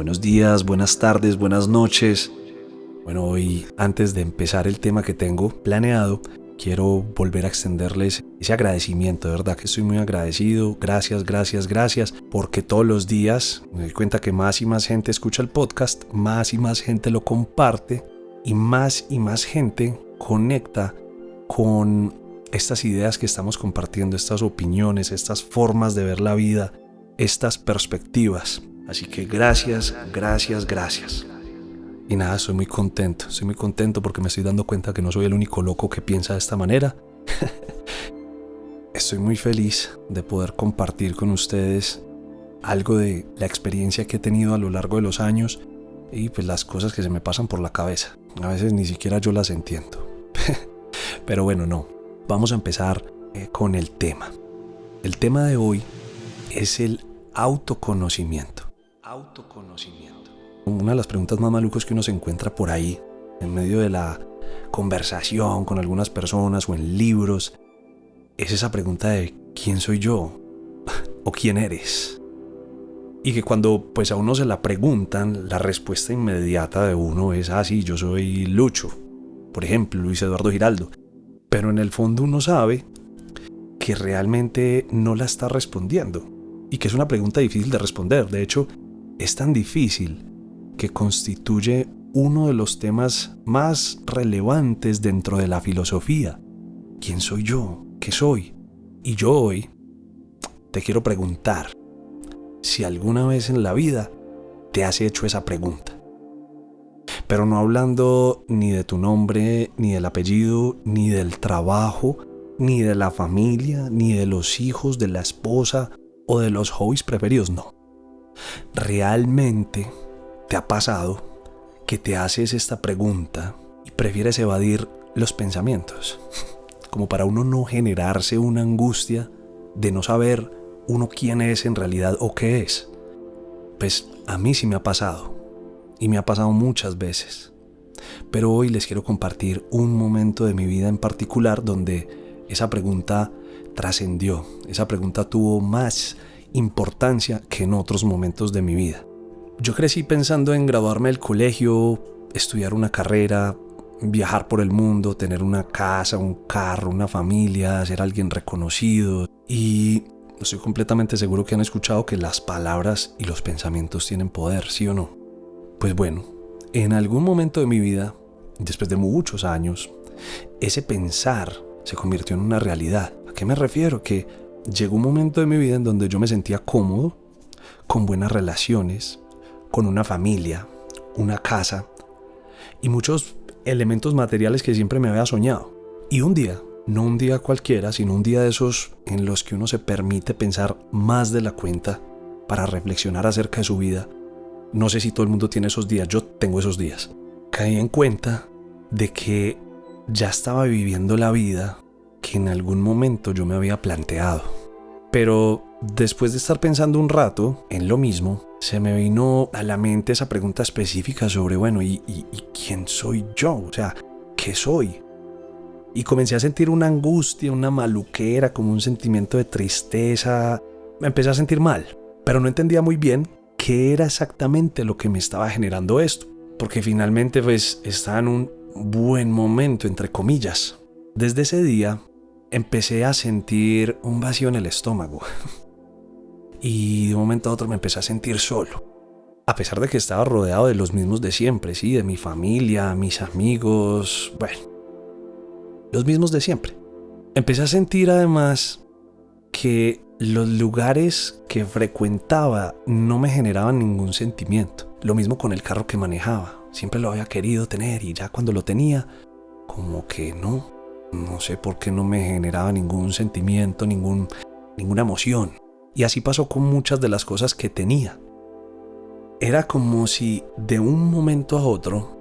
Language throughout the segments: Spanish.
Buenos días, buenas tardes, buenas noches. Bueno, hoy antes de empezar el tema que tengo planeado, quiero volver a extenderles ese agradecimiento, de verdad que estoy muy agradecido. Gracias, gracias, gracias, porque todos los días me doy cuenta que más y más gente escucha el podcast, más y más gente lo comparte y más y más gente conecta con estas ideas que estamos compartiendo, estas opiniones, estas formas de ver la vida, estas perspectivas. Así que gracias, gracias, gracias. Y nada, estoy muy contento, estoy muy contento porque me estoy dando cuenta que no soy el único loco que piensa de esta manera. estoy muy feliz de poder compartir con ustedes algo de la experiencia que he tenido a lo largo de los años y pues las cosas que se me pasan por la cabeza. A veces ni siquiera yo las entiendo. Pero bueno, no. Vamos a empezar eh, con el tema. El tema de hoy es el autoconocimiento. Autoconocimiento una de las preguntas más malucas que uno se encuentra por ahí, en medio de la conversación con algunas personas o en libros, es esa pregunta de ¿quién soy yo? ¿O quién eres? Y que cuando pues a uno se la preguntan, la respuesta inmediata de uno es, ah, sí, yo soy Lucho, por ejemplo, Luis Eduardo Giraldo. Pero en el fondo uno sabe que realmente no la está respondiendo y que es una pregunta difícil de responder. De hecho, es tan difícil que constituye uno de los temas más relevantes dentro de la filosofía. ¿Quién soy yo? ¿Qué soy? Y yo hoy te quiero preguntar si alguna vez en la vida te has hecho esa pregunta. Pero no hablando ni de tu nombre, ni del apellido, ni del trabajo, ni de la familia, ni de los hijos, de la esposa o de los hobbies preferidos, no. Realmente ¿Te ha pasado que te haces esta pregunta y prefieres evadir los pensamientos? Como para uno no generarse una angustia de no saber uno quién es en realidad o qué es. Pues a mí sí me ha pasado y me ha pasado muchas veces. Pero hoy les quiero compartir un momento de mi vida en particular donde esa pregunta trascendió, esa pregunta tuvo más importancia que en otros momentos de mi vida. Yo crecí pensando en graduarme del colegio, estudiar una carrera, viajar por el mundo, tener una casa, un carro, una familia, ser alguien reconocido. Y estoy completamente seguro que han escuchado que las palabras y los pensamientos tienen poder, ¿sí o no? Pues bueno, en algún momento de mi vida, después de muchos años, ese pensar se convirtió en una realidad. ¿A qué me refiero? Que llegó un momento de mi vida en donde yo me sentía cómodo, con buenas relaciones, con una familia, una casa y muchos elementos materiales que siempre me había soñado. Y un día, no un día cualquiera, sino un día de esos en los que uno se permite pensar más de la cuenta para reflexionar acerca de su vida. No sé si todo el mundo tiene esos días, yo tengo esos días. Caí en cuenta de que ya estaba viviendo la vida que en algún momento yo me había planteado. Pero después de estar pensando un rato en lo mismo, se me vino a la mente esa pregunta específica sobre, bueno, ¿y, quién soy yo? O sea, ¿qué soy? Y comencé a sentir una angustia, una maluquera, como un sentimiento de tristeza. Me empecé a sentir mal, pero no entendía muy bien qué era exactamente lo que me estaba generando esto. Porque finalmente pues estaba en un buen momento, entre comillas. Desde ese día empecé a sentir un vacío en el estómago. y de un momento a otro me empecé a sentir solo. A pesar de que estaba rodeado de los mismos de siempre, sí, de mi familia, mis amigos, bueno, los mismos de siempre. Empecé a sentir además que los lugares que frecuentaba no me generaban ningún sentimiento. Lo mismo con el carro que manejaba. Siempre lo había querido tener y ya cuando lo tenía, como que no. No sé por qué no me generaba ningún sentimiento, ningún, ninguna emoción. Y así pasó con muchas de las cosas que tenía. Era como si de un momento a otro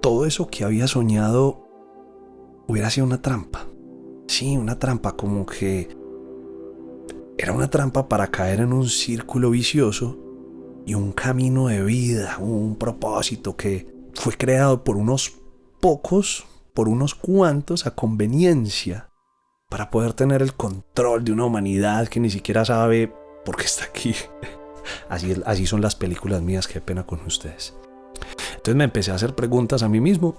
todo eso que había soñado hubiera sido una trampa. Sí, una trampa como que era una trampa para caer en un círculo vicioso y un camino de vida, un propósito que fue creado por unos pocos, por unos cuantos a conveniencia para poder tener el control de una humanidad que ni siquiera sabe por qué está aquí. Así, así son las películas mías, qué pena con ustedes. Entonces me empecé a hacer preguntas a mí mismo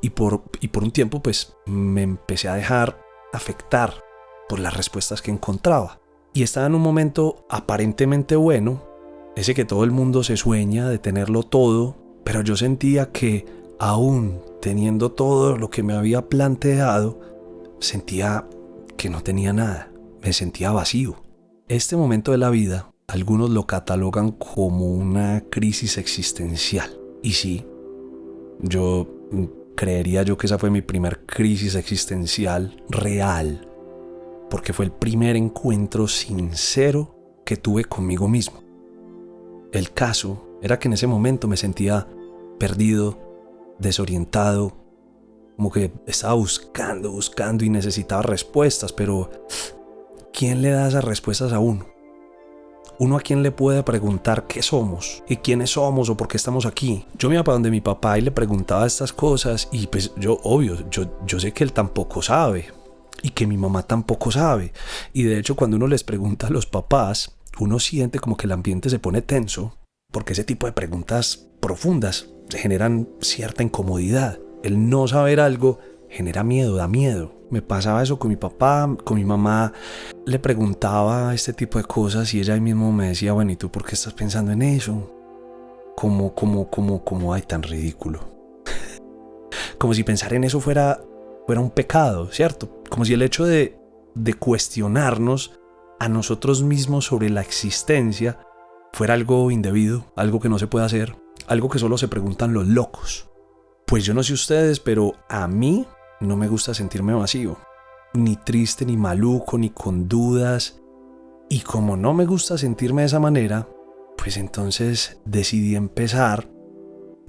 y por, y por un tiempo pues me empecé a dejar afectar por las respuestas que encontraba. Y estaba en un momento aparentemente bueno, ese que todo el mundo se sueña de tenerlo todo, pero yo sentía que aún teniendo todo lo que me había planteado, sentía que no tenía nada, me sentía vacío. Este momento de la vida, algunos lo catalogan como una crisis existencial. Y sí, yo creería yo que esa fue mi primer crisis existencial real, porque fue el primer encuentro sincero que tuve conmigo mismo. El caso era que en ese momento me sentía perdido, desorientado, como que estaba buscando, buscando y necesitaba respuestas, pero ¿quién le da esas respuestas a uno? uno a quien le puede preguntar qué somos y quiénes somos o por qué estamos aquí. Yo me iba para donde mi papá y le preguntaba estas cosas y pues yo, obvio, yo, yo sé que él tampoco sabe y que mi mamá tampoco sabe. Y de hecho cuando uno les pregunta a los papás, uno siente como que el ambiente se pone tenso porque ese tipo de preguntas profundas generan cierta incomodidad. El no saber algo genera miedo, da miedo. Me pasaba eso con mi papá, con mi mamá. Le preguntaba este tipo de cosas y ella ahí mismo me decía, bueno, ¿y tú por qué estás pensando en eso? Como, como, como, como, ay, tan ridículo. como si pensar en eso fuera, fuera un pecado, ¿cierto? Como si el hecho de, de cuestionarnos a nosotros mismos sobre la existencia fuera algo indebido, algo que no se puede hacer, algo que solo se preguntan los locos. Pues yo no sé ustedes, pero a mí no me gusta sentirme vacío, ni triste, ni maluco, ni con dudas. Y como no me gusta sentirme de esa manera, pues entonces decidí empezar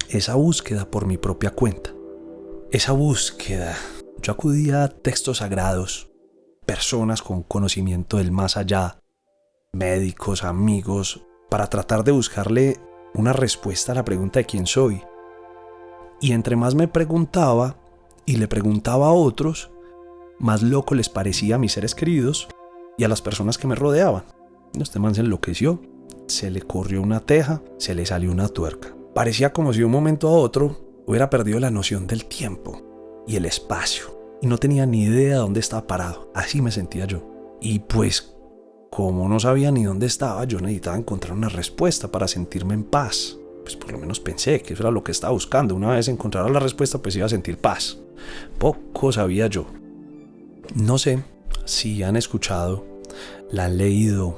esa búsqueda por mi propia cuenta. Esa búsqueda. Yo acudía a textos sagrados, personas con conocimiento del más allá, médicos, amigos, para tratar de buscarle una respuesta a la pregunta de quién soy. Y entre más me preguntaba, y le preguntaba a otros, más loco les parecía a mis seres queridos y a las personas que me rodeaban. Este man se enloqueció, se le corrió una teja, se le salió una tuerca. Parecía como si de un momento a otro hubiera perdido la noción del tiempo y el espacio y no tenía ni idea de dónde estaba parado. Así me sentía yo. Y pues, como no sabía ni dónde estaba, yo necesitaba encontrar una respuesta para sentirme en paz. Pues por lo menos pensé que eso era lo que estaba buscando. Una vez encontrara la respuesta, pues iba a sentir paz. Poco sabía yo. No sé si han escuchado, la han leído.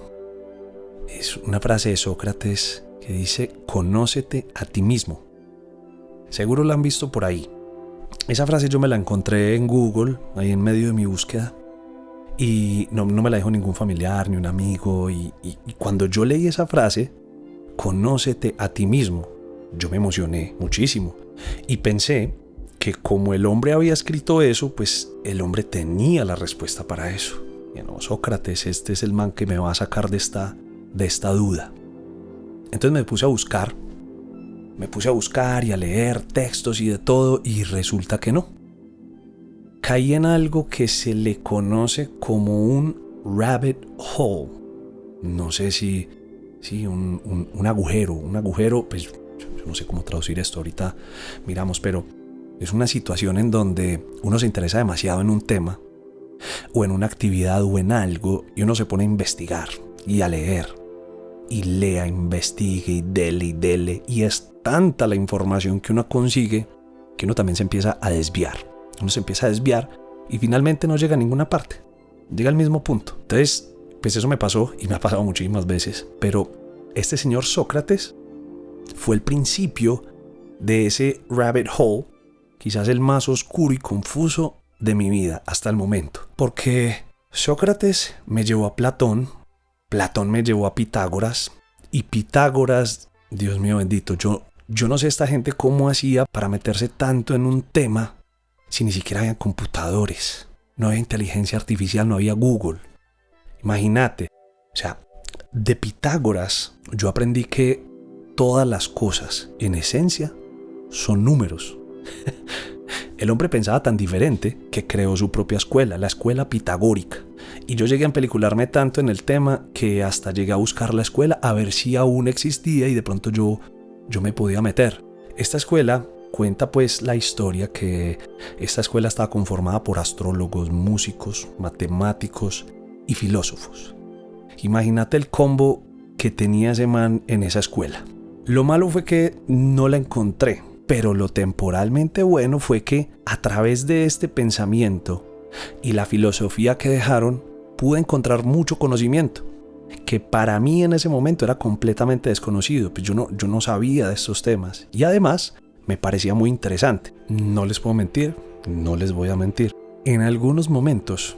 Es una frase de Sócrates que dice, conócete a ti mismo. Seguro la han visto por ahí. Esa frase yo me la encontré en Google, ahí en medio de mi búsqueda. Y no, me la dijo ningún familiar ni un amigo. y cuando yo leí esa frase, conócete a ti mismo, yo me emocioné muchísimo. Y pensé que como el hombre había escrito eso, pues el hombre tenía la respuesta para eso. Y no, Sócrates, este es el man que me va a sacar de esta, de esta duda. Entonces me puse a buscar, me puse a buscar y a leer textos y de todo, y resulta que no. Caí en algo que se le conoce como un rabbit hole. No sé si, un, agujero, un agujero, pues no sé cómo traducir esto ahorita, miramos, pero es una situación en donde uno se interesa demasiado en un tema o en una actividad o en algo y uno se pone a investigar y a leer y lea, investigue y dele y dele y es tanta la información que uno consigue que uno también se empieza a desviar. Uno se empieza a desviar y finalmente no llega a ninguna parte. Llega al mismo punto. Entonces, pues eso me pasó y me ha pasado muchísimas veces. Pero este señor Sócrates fue el principio de ese rabbit hole quizás el más oscuro y confuso de mi vida hasta el momento. Porque Sócrates me llevó a Platón, Platón me llevó a Pitágoras, y Pitágoras, Dios mío bendito, yo, yo no sé esta gente cómo hacía para meterse tanto en un tema si ni siquiera había computadores, no había inteligencia artificial, no había Google. Imagínate, o sea, de Pitágoras yo aprendí que todas las cosas, en esencia, son números. El hombre pensaba tan diferente que creó su propia escuela, la escuela pitagórica. Y yo llegué a pelicularme tanto en el tema que hasta llegué a buscar la escuela a ver si aún existía y de pronto yo, yo me podía meter. Esta escuela cuenta pues la historia que esta escuela estaba conformada por astrólogos, músicos, matemáticos y filósofos. Imagínate el combo que tenía ese man en esa escuela. Lo malo fue que no la encontré, pero lo temporalmente bueno fue que a través de este pensamiento y la filosofía que dejaron, pude encontrar mucho conocimiento que para mí en ese momento era completamente desconocido, pues yo no, yo no sabía de estos temas y además me parecía muy interesante. No les puedo mentir, no les voy a mentir. En algunos momentos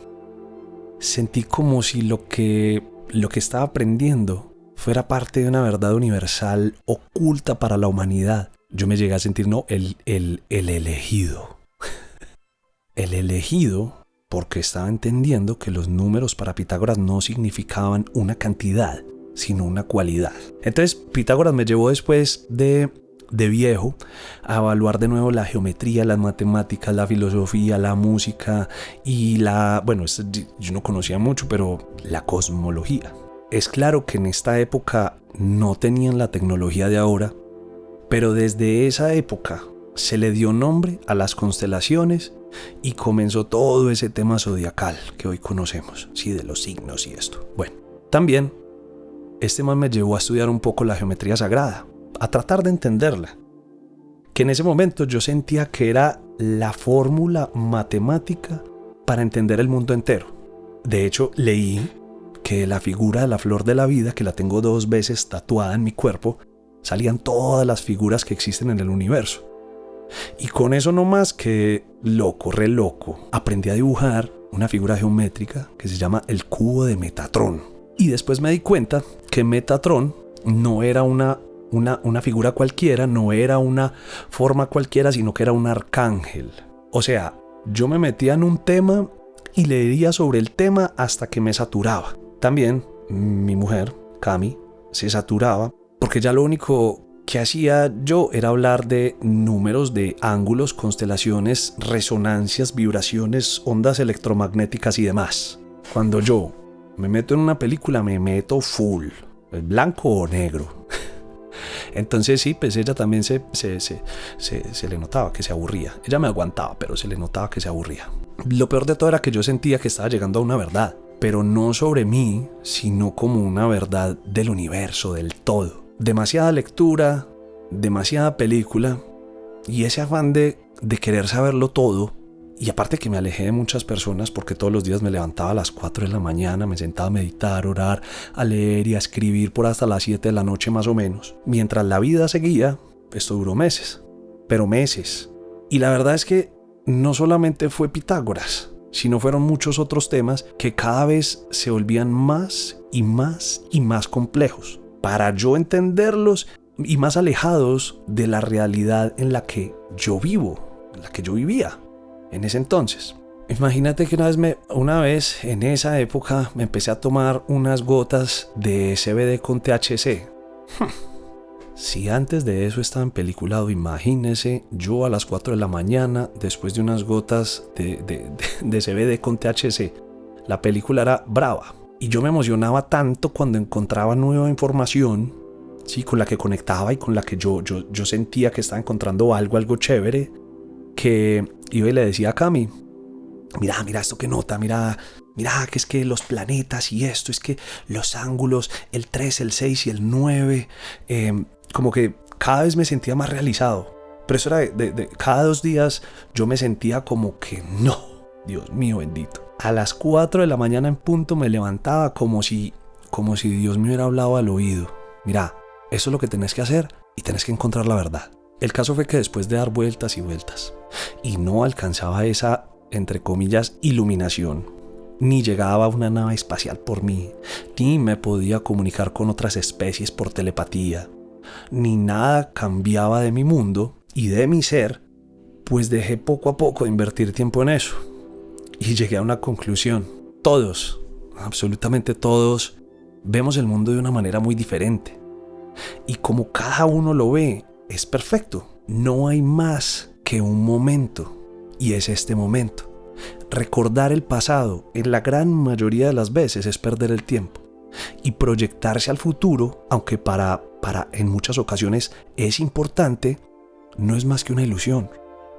sentí como si lo que, lo que estaba aprendiendo fuera parte de una verdad universal oculta para la humanidad. Yo me llegué a sentir, no, el, el, el elegido. el elegido porque estaba entendiendo que los números para Pitágoras no significaban una cantidad, sino una cualidad. Entonces Pitágoras me llevó después de, de viejo a evaluar de nuevo la geometría, las matemáticas, la filosofía, la música y la, bueno, yo no conocía mucho, pero la cosmología. Es claro que en esta época no tenían la tecnología de ahora, pero desde esa época se le dio nombre a las constelaciones y comenzó todo ese tema zodiacal que hoy conocemos, sí, de los signos y esto. Bueno, también este man me llevó a estudiar un poco la geometría sagrada, a tratar de entenderla. Que en ese momento yo sentía que era la fórmula matemática para entender el mundo entero. De hecho, leí que la figura de la flor de la vida, que la tengo dos veces tatuada en mi cuerpo, salían todas las figuras que existen en el universo. Y con eso no más que loco, re loco, aprendí a dibujar una figura geométrica que se llama el cubo de Metatron. Y después me di cuenta que Metatron no era una, una, una figura cualquiera, no era una forma cualquiera, sino que era un arcángel. O sea, yo me metía en un tema y leía sobre el tema hasta que me saturaba. También mi mujer, Cami, se saturaba porque ya lo único que hacía yo era hablar de números de ángulos, constelaciones, resonancias, vibraciones, ondas electromagnéticas y demás. Cuando yo me meto en una película, me meto full, blanco o negro. Entonces sí, pues ella también se, se, se, se, le notaba que se aburría. Ella me aguantaba, pero se le notaba que se aburría. Lo peor de todo era que yo sentía que estaba llegando a una verdad, pero no sobre mí, sino como una verdad del universo, del todo demasiada lectura, demasiada película y ese afán de, de querer saberlo todo. Y aparte que me alejé de muchas personas porque todos los días me levantaba a las 4 de la mañana, me sentaba a meditar, orar, a leer y a escribir por hasta las 7 de la noche más o menos. Mientras la vida seguía, esto duró meses, pero meses. Y la verdad es que no solamente fue Pitágoras, sino fueron muchos otros temas que cada vez se volvían más y más y más complejos para yo entenderlos y más alejados de la realidad en la que yo vivo, en la que yo vivía en ese entonces. Imagínate que una vez, me, una vez en esa época me empecé a tomar unas gotas de CBD con THC. Si antes de eso estaba en peliculado, imagínese yo a las 4 de la mañana, después de unas gotas de, de, de CBD con THC. La película era brava. Y yo me emocionaba tanto cuando encontraba nueva información, sí, con la que conectaba y con la que yo, yo, yo sentía que estaba encontrando algo, algo chévere, que iba y le decía a Cami, mira, mira esto que nota, mira, mira que es que los planetas y esto, es que los ángulos, el 3, el 6 y el 9, em, como que cada vez me sentía más realizado. Pero eso era de, de cada dos días yo me sentía como que no, Dios mío bendito a las 4 de la mañana en punto me levantaba como si, como si Dios me hubiera hablado al oído. Mira, eso es lo que tenés que hacer y tenés que encontrar la verdad. El caso fue que después de dar vueltas y vueltas y no alcanzaba esa, entre comillas, iluminación, ni llegaba una nave espacial por mí, ni me podía comunicar con otras especies por telepatía, ni nada cambiaba de mi mundo y de mi ser, pues dejé poco a poco de invertir tiempo en eso y llegué a una conclusión. Todos, absolutamente todos, vemos el mundo de una manera muy diferente. Y como cada uno lo ve, es perfecto. No hay más que un momento. Y es este momento. Recordar el pasado en la gran mayoría de las veces es perder el tiempo. Y proyectarse al futuro, aunque para, para en muchas ocasiones es importante, no es más que una ilusión.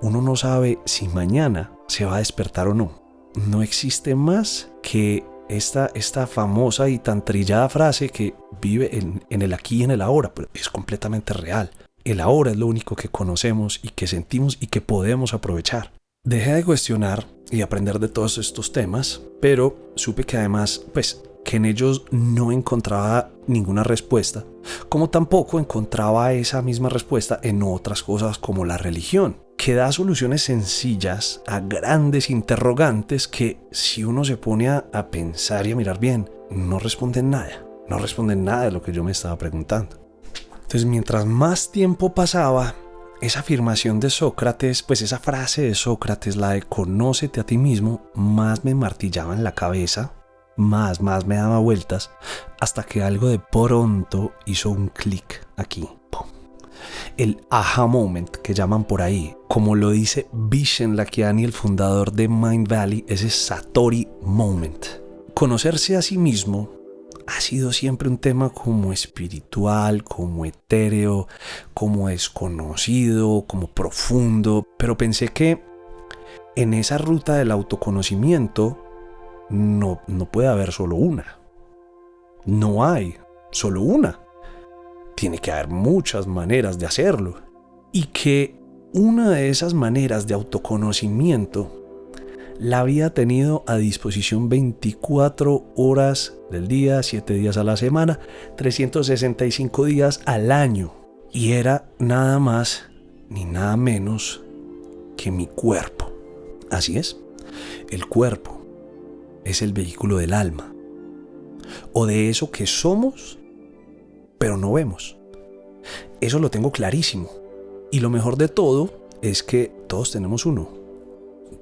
Uno no sabe si mañana se va a despertar o no. No existe más que esta, esta famosa y tan trillada frase que vive en, en el aquí y en el ahora, pero es completamente real. El ahora es lo único que conocemos y que sentimos y que podemos aprovechar. Dejé de cuestionar y aprender de todos estos temas, pero supe que además, pues, que en ellos no encontraba ninguna respuesta, como tampoco encontraba esa misma respuesta en otras cosas como la religión, que da soluciones sencillas a grandes interrogantes que si uno se pone a, pensar y a mirar bien, no responden nada, no responden nada de lo que yo me estaba preguntando. Entonces, mientras más tiempo pasaba, esa afirmación de Sócrates, pues esa frase de Sócrates, la de conócete a ti mismo, más me martillaba en la cabeza más, más me daba vueltas, hasta que algo de pronto hizo un clic aquí. El aha moment que llaman por ahí, como lo dice Vishen Lakiani, el fundador de Mind Valley, ese Satori moment. Conocerse a sí mismo ha sido siempre un tema como espiritual, como etéreo, como desconocido, como profundo, pero pensé que en esa ruta del autoconocimiento no, no puede haber solo una. No hay solo una. Tiene que haber muchas maneras de hacerlo. Y que una de esas maneras de autoconocimiento la había tenido a disposición 24 horas del día, 7 días a la semana, 365 días al año. Y era nada más ni nada menos que mi cuerpo. Así es, el cuerpo es el vehículo del alma, o de eso que somos, pero no vemos. Eso lo tengo clarísimo. Y lo mejor de todo es que todos tenemos uno.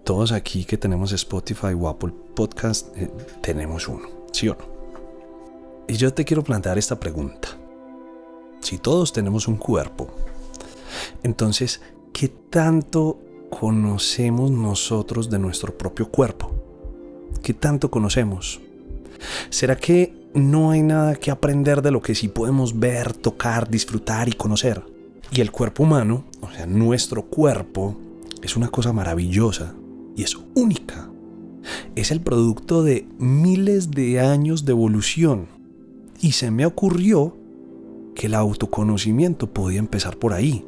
Todos aquí que tenemos Spotify o Apple Podcast, eh, tenemos uno, ¿sí o no? Y yo te quiero plantear esta pregunta. Si todos tenemos un cuerpo, entonces, ¿qué tanto conocemos nosotros de nuestro propio cuerpo? ¿Qué tanto conocemos? ¿Será que no hay nada que aprender de lo que sí podemos ver, tocar, disfrutar y conocer? Y el cuerpo humano, o sea, nuestro cuerpo, es una cosa maravillosa y es única. Es el producto de miles de años de evolución. Y se me ocurrió que el autoconocimiento podía empezar por ahí,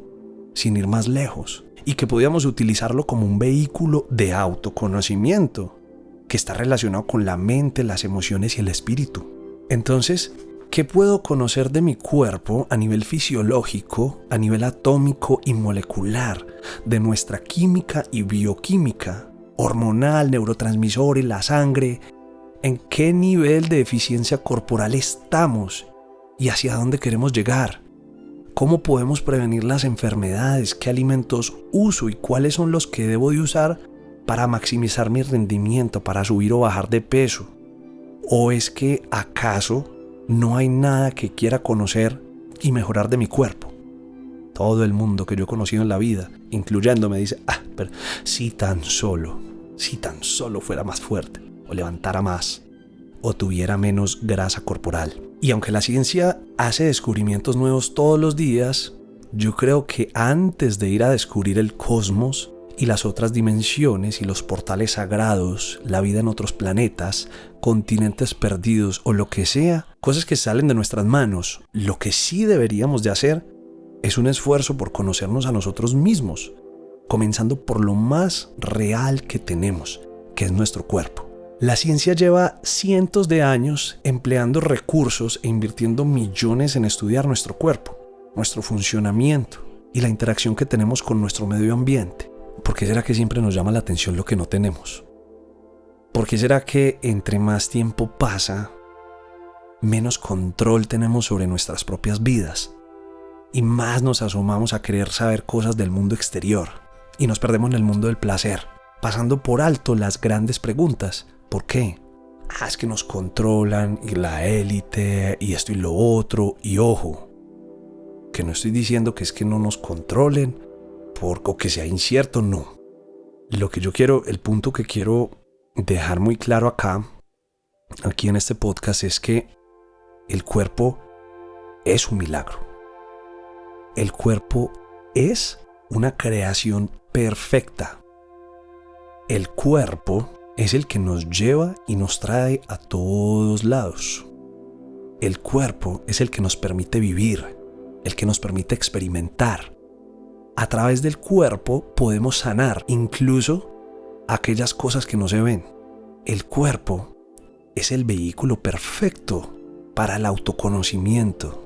sin ir más lejos, y que podíamos utilizarlo como un vehículo de autoconocimiento que está relacionado con la mente, las emociones y el espíritu. Entonces, ¿qué puedo conocer de mi cuerpo a nivel fisiológico, a nivel atómico y molecular, de nuestra química y bioquímica, hormonal, neurotransmisores, la sangre? ¿En qué nivel de eficiencia corporal estamos y hacia dónde queremos llegar? ¿Cómo podemos prevenir las enfermedades? ¿Qué alimentos uso y cuáles son los que debo de usar para maximizar mi rendimiento, para subir o bajar de peso? ¿O es que acaso no hay nada que quiera conocer y mejorar de mi cuerpo? Todo el mundo que yo he conocido en la vida, incluyéndome, dice, ah, pero si tan solo, si tan solo fuera más fuerte, o levantara más, o tuviera menos grasa corporal. Y aunque la ciencia hace descubrimientos nuevos todos los días, yo creo que antes de ir a descubrir el cosmos, y las otras dimensiones y los portales sagrados, la vida en otros planetas, continentes perdidos o lo que sea, cosas que salen de nuestras manos, lo que sí deberíamos de hacer es un esfuerzo por conocernos a nosotros mismos, comenzando por lo más real que tenemos, que es nuestro cuerpo. La ciencia lleva cientos de años empleando recursos e invirtiendo millones en estudiar nuestro cuerpo, nuestro funcionamiento y la interacción que tenemos con nuestro medio ambiente. ¿Por qué será que siempre nos llama la atención lo que no tenemos? ¿Por qué será que entre más tiempo pasa, menos control tenemos sobre nuestras propias vidas? Y más nos asomamos a querer saber cosas del mundo exterior. Y nos perdemos en el mundo del placer, pasando por alto las grandes preguntas. ¿Por qué? Ah, es que nos controlan y la élite y esto y lo otro. Y ojo, que no estoy diciendo que es que no nos controlen por, o que sea incierto, no. Lo que yo quiero, el punto que quiero dejar muy claro acá, aquí en este podcast, es que el cuerpo es un milagro. El cuerpo es una creación perfecta. El cuerpo es el que nos lleva y nos trae a todos lados. El cuerpo es el que nos permite vivir, el que nos permite experimentar. A través del cuerpo podemos sanar incluso aquellas cosas que no se ven. El cuerpo es el vehículo perfecto para el autoconocimiento,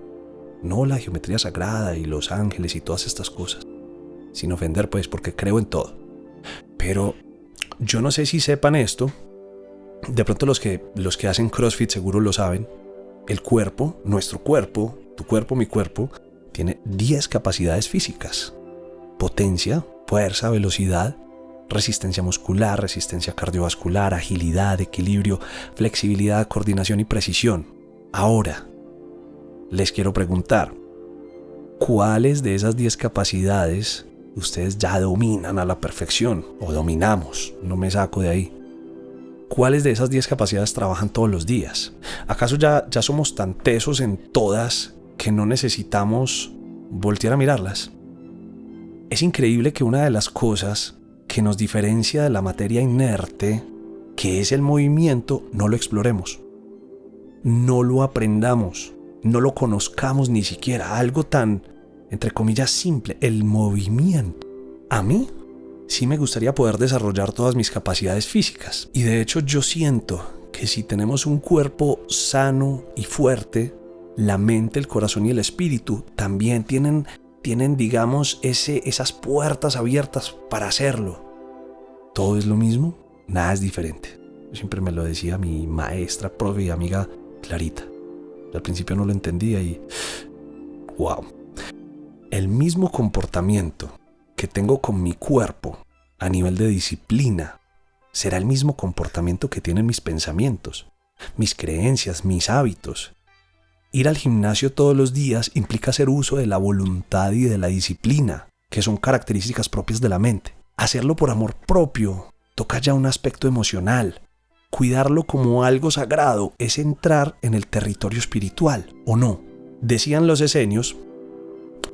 no la geometría sagrada y los ángeles y todas estas cosas. Sin ofender pues porque creo en todo. Pero yo no sé si sepan esto. De pronto los que, los que hacen CrossFit seguro lo saben. El cuerpo, nuestro cuerpo, tu cuerpo, mi cuerpo, tiene 10 capacidades físicas. Potencia, fuerza, velocidad, resistencia muscular, resistencia cardiovascular, agilidad, equilibrio, flexibilidad, coordinación y precisión. Ahora, les quiero preguntar, ¿cuáles de esas 10 capacidades ustedes ya dominan a la perfección o dominamos? No me saco de ahí. ¿Cuáles de esas 10 capacidades trabajan todos los días? ¿Acaso ya, ya somos tan tesos en todas que no necesitamos voltear a mirarlas? Es increíble que una de las cosas que nos diferencia de la materia inerte, que es el movimiento, no lo exploremos. No lo aprendamos, no lo conozcamos ni siquiera. Algo tan, entre comillas, simple, el movimiento. A mí sí me gustaría poder desarrollar todas mis capacidades físicas. Y de hecho yo siento que si tenemos un cuerpo sano y fuerte, la mente, el corazón y el espíritu también tienen tienen, digamos, ese, esas puertas abiertas para hacerlo. Todo es lo mismo, nada es diferente. siempre me lo decía mi maestra, profe y amiga Clarita. Al principio no lo entendía y... ¡Wow! El mismo comportamiento que tengo con mi cuerpo a nivel de disciplina será el mismo comportamiento que tienen mis pensamientos, mis creencias, mis hábitos, Ir al gimnasio todos los días implica hacer uso de la voluntad y de la disciplina, que son características propias de la mente. Hacerlo por amor propio toca ya un aspecto emocional. Cuidarlo como algo sagrado es entrar en el territorio espiritual, ¿o no? Decían los esenios,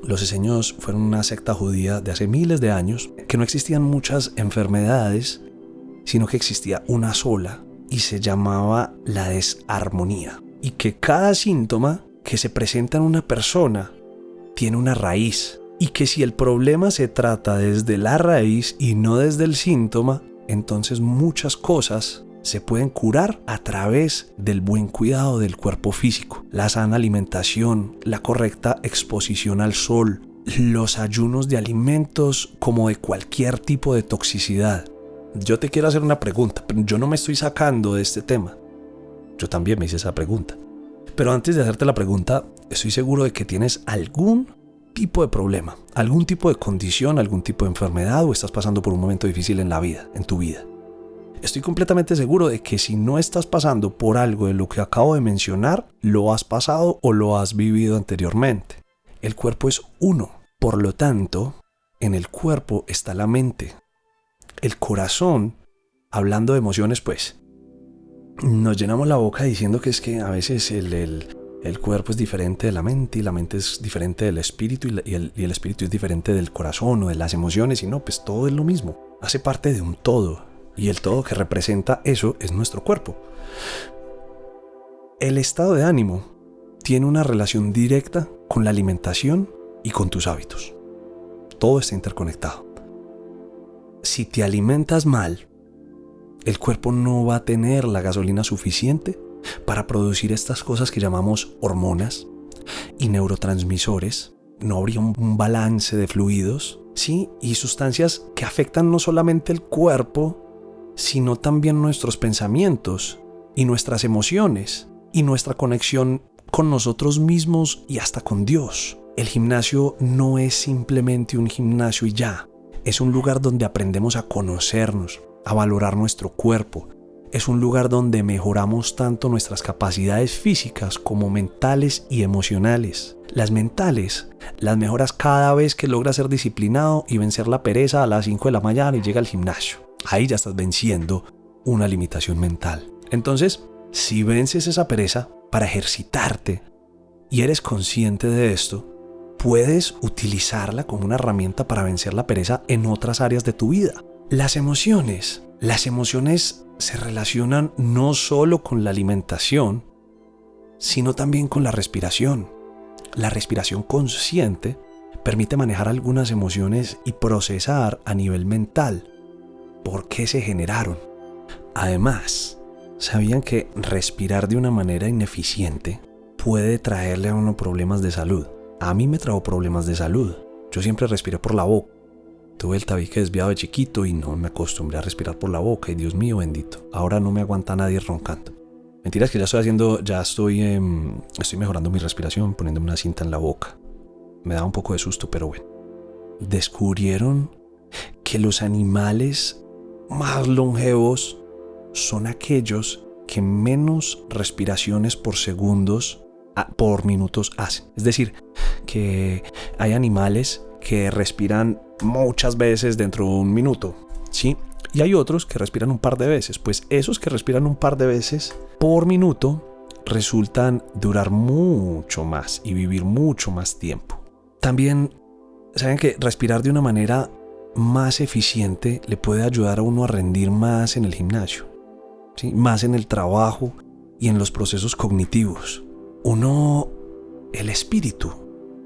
los esenios fueron una secta judía de hace miles de años, que no existían muchas enfermedades, sino que existía una sola y se llamaba la desarmonía. Y que cada síntoma que se presenta en una persona tiene una raíz. Y que si el problema se trata desde la raíz y no desde el síntoma, entonces muchas cosas se pueden curar a través del buen cuidado del cuerpo físico, la sana alimentación, la correcta exposición al sol, los ayunos de alimentos como de cualquier tipo de toxicidad. Yo te quiero hacer una pregunta, pero yo no me estoy sacando de este tema. Yo también me hice esa pregunta. Pero antes de hacerte la pregunta, estoy seguro de que tienes algún tipo de problema, algún tipo de condición, algún tipo de enfermedad o estás pasando por un momento difícil en la vida, en tu vida. Estoy completamente seguro de que si no estás pasando por algo de lo que acabo de mencionar, lo has pasado o lo has vivido anteriormente. El cuerpo es uno. Por lo tanto, en el cuerpo está la mente. El corazón, hablando de emociones, pues, nos llenamos la boca diciendo que es que a veces el, cuerpo es diferente de la mente y la mente es diferente del espíritu y, el, y el espíritu es diferente del corazón o de las emociones y no, pues todo es lo mismo. Hace parte de un todo y el todo que representa eso es nuestro cuerpo. El estado de ánimo tiene una relación directa con la alimentación y con tus hábitos. Todo está interconectado. Si te alimentas mal, el cuerpo no va a tener la gasolina suficiente para producir estas cosas que llamamos hormonas y neurotransmisores. No habría un balance de fluidos, ¿sí? Y sustancias que afectan no solamente el cuerpo, sino también nuestros pensamientos y nuestras emociones y nuestra conexión con nosotros mismos y hasta con Dios. El gimnasio no es simplemente un gimnasio y ya. Es un lugar donde aprendemos a conocernos, a valorar nuestro cuerpo. Es un lugar donde mejoramos tanto nuestras capacidades físicas como mentales y emocionales. Las mentales las mejoras cada vez que logras ser disciplinado y vencer la pereza a las 5 de la mañana y llega al gimnasio. Ahí ya estás venciendo una limitación mental. Entonces, si vences esa pereza para ejercitarte y eres consciente de esto, puedes utilizarla como una herramienta para vencer la pereza en otras áreas de tu vida. Las emociones. Las emociones se relacionan no solo con la alimentación, sino también con la respiración. La respiración consciente permite manejar algunas emociones y procesar a nivel mental por qué se generaron. Además, ¿sabían que respirar de una manera ineficiente puede traerle a uno problemas de salud? A mí me trajo problemas de salud. Yo siempre respiré por la boca. Tuve el tabique desviado de chiquito y no me acostumbré a respirar por la boca y Dios mío bendito. Ahora no me aguanta nadie roncando. Mentiras que ya estoy haciendo, ya estoy, em, estoy mejorando mi respiración poniéndome una cinta en la boca. Me da un poco de susto, pero bueno. Descubrieron que los animales más longevos son aquellos que menos respiraciones por segundos por minutos hacen. Es decir, que hay animales que respiran muchas veces dentro de un minuto, ¿sí? Y hay otros que respiran un par de veces. Pues esos que respiran un par de veces por minuto resultan durar mucho más y vivir mucho más tiempo. También saben que respirar de una manera más eficiente le puede ayudar a uno a rendir más en el gimnasio, ¿sí? más en el trabajo y en los procesos cognitivos. Uno, el espíritu,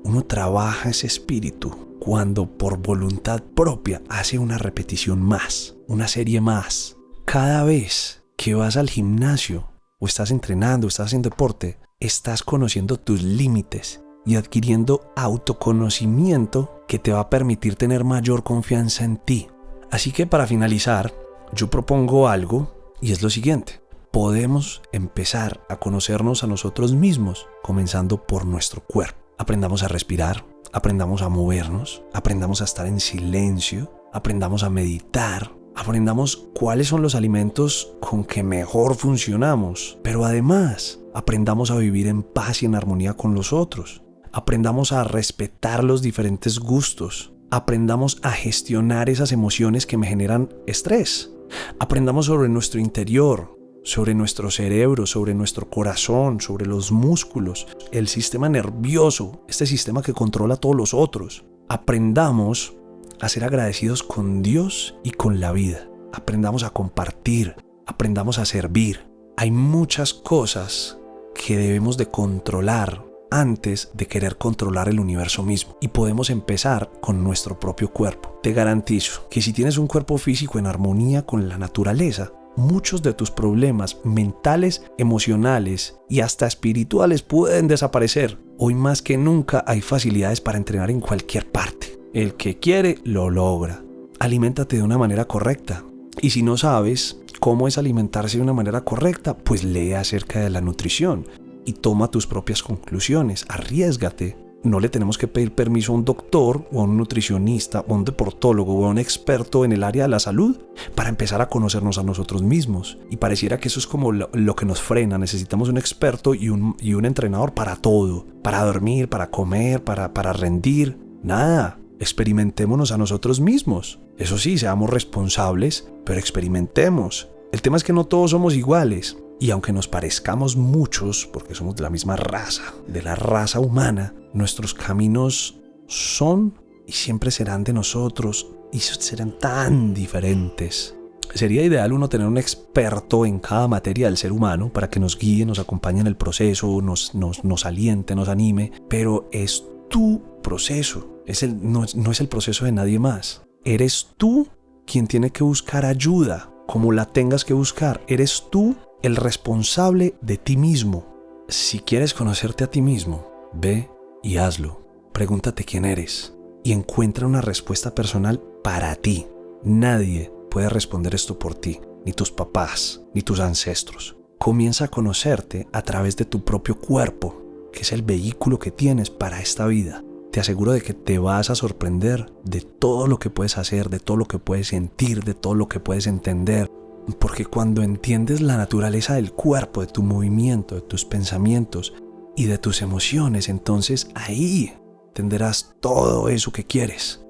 uno trabaja ese espíritu cuando por voluntad propia hace una repetición más, una serie más. Cada vez que vas al gimnasio o estás entrenando, o estás haciendo deporte, estás conociendo tus límites y adquiriendo autoconocimiento que te va a permitir tener mayor confianza en ti. Así que para finalizar, yo propongo algo y es lo siguiente. Podemos empezar a conocernos a nosotros mismos, comenzando por nuestro cuerpo. Aprendamos a respirar, aprendamos a movernos, aprendamos a estar en silencio, aprendamos a meditar, aprendamos cuáles son los alimentos con que mejor funcionamos, pero además aprendamos a vivir en paz y en armonía con los otros aprendamos a respetar los diferentes gustos, aprendamos a gestionar esas emociones que me generan estrés, aprendamos sobre nuestro interior, sobre nuestro cerebro, sobre nuestro corazón, sobre los músculos, el sistema nervioso, este sistema que controla todos los otros. Aprendamos a ser agradecidos con Dios y con la vida. Aprendamos a compartir, aprendamos a servir. Hay muchas cosas que debemos de controlar antes de querer controlar el universo mismo. Y podemos empezar con nuestro propio cuerpo. Te garantizo que si tienes un cuerpo físico en armonía con la naturaleza, muchos de tus problemas mentales, emocionales y hasta espirituales pueden desaparecer. Hoy más que nunca hay facilidades para entrenar en cualquier parte. El que quiere lo logra. Aliméntate de una manera correcta. Y si no sabes cómo es alimentarse de una manera correcta, pues lee acerca de la nutrición y toma tus propias conclusiones, arriesgate. No le tenemos que pedir permiso a un doctor o a un nutricionista o a un deportólogo o a un experto en el área de la salud para empezar a conocernos a nosotros mismos. Y pareciera que eso es como lo, que nos frena. Necesitamos un experto y un, y un entrenador para todo. Para dormir, para comer, para, para rendir. Nada. Experimentémonos a nosotros mismos. Eso sí, seamos responsables, pero experimentemos. El tema es que no todos somos iguales. Y aunque nos parezcamos muchos, porque somos de la misma raza, de la raza humana, nuestros caminos son y siempre serán de nosotros y serán tan diferentes. Sería ideal uno tener un experto en cada materia del ser humano para que nos guíe, nos acompañe en el proceso, nos, nos, nos aliente, nos anime, pero es tu proceso, es el, no, no es el proceso de nadie más. Eres tú quien tiene que buscar ayuda, como la tengas que buscar. Eres tú el responsable de ti mismo. Si quieres conocerte a ti mismo, ve y hazlo. Pregúntate quién eres y encuentra una respuesta personal para ti. Nadie puede responder esto por ti, ni tus papás, ni tus ancestros. Comienza a conocerte a través de tu propio cuerpo, que es el vehículo que tienes para esta vida. Te aseguro de que te vas a sorprender de todo lo que puedes hacer, de todo lo que puedes sentir, de todo lo que puedes entender, porque cuando entiendes la naturaleza del cuerpo, de tu movimiento, de tus pensamientos y de tus emociones, entonces ahí tendrás todo eso que quieres.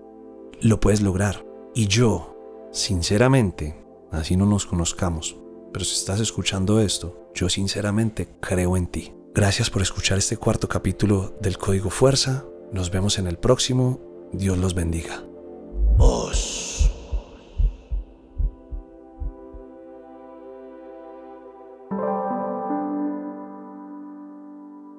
Lo puedes lograr. Y yo, sinceramente, así no nos conozcamos, pero si estás escuchando esto, yo sinceramente creo en ti. Gracias por escuchar este cuarto capítulo del Código Fuerza. Nos vemos en el próximo. Dios los bendiga.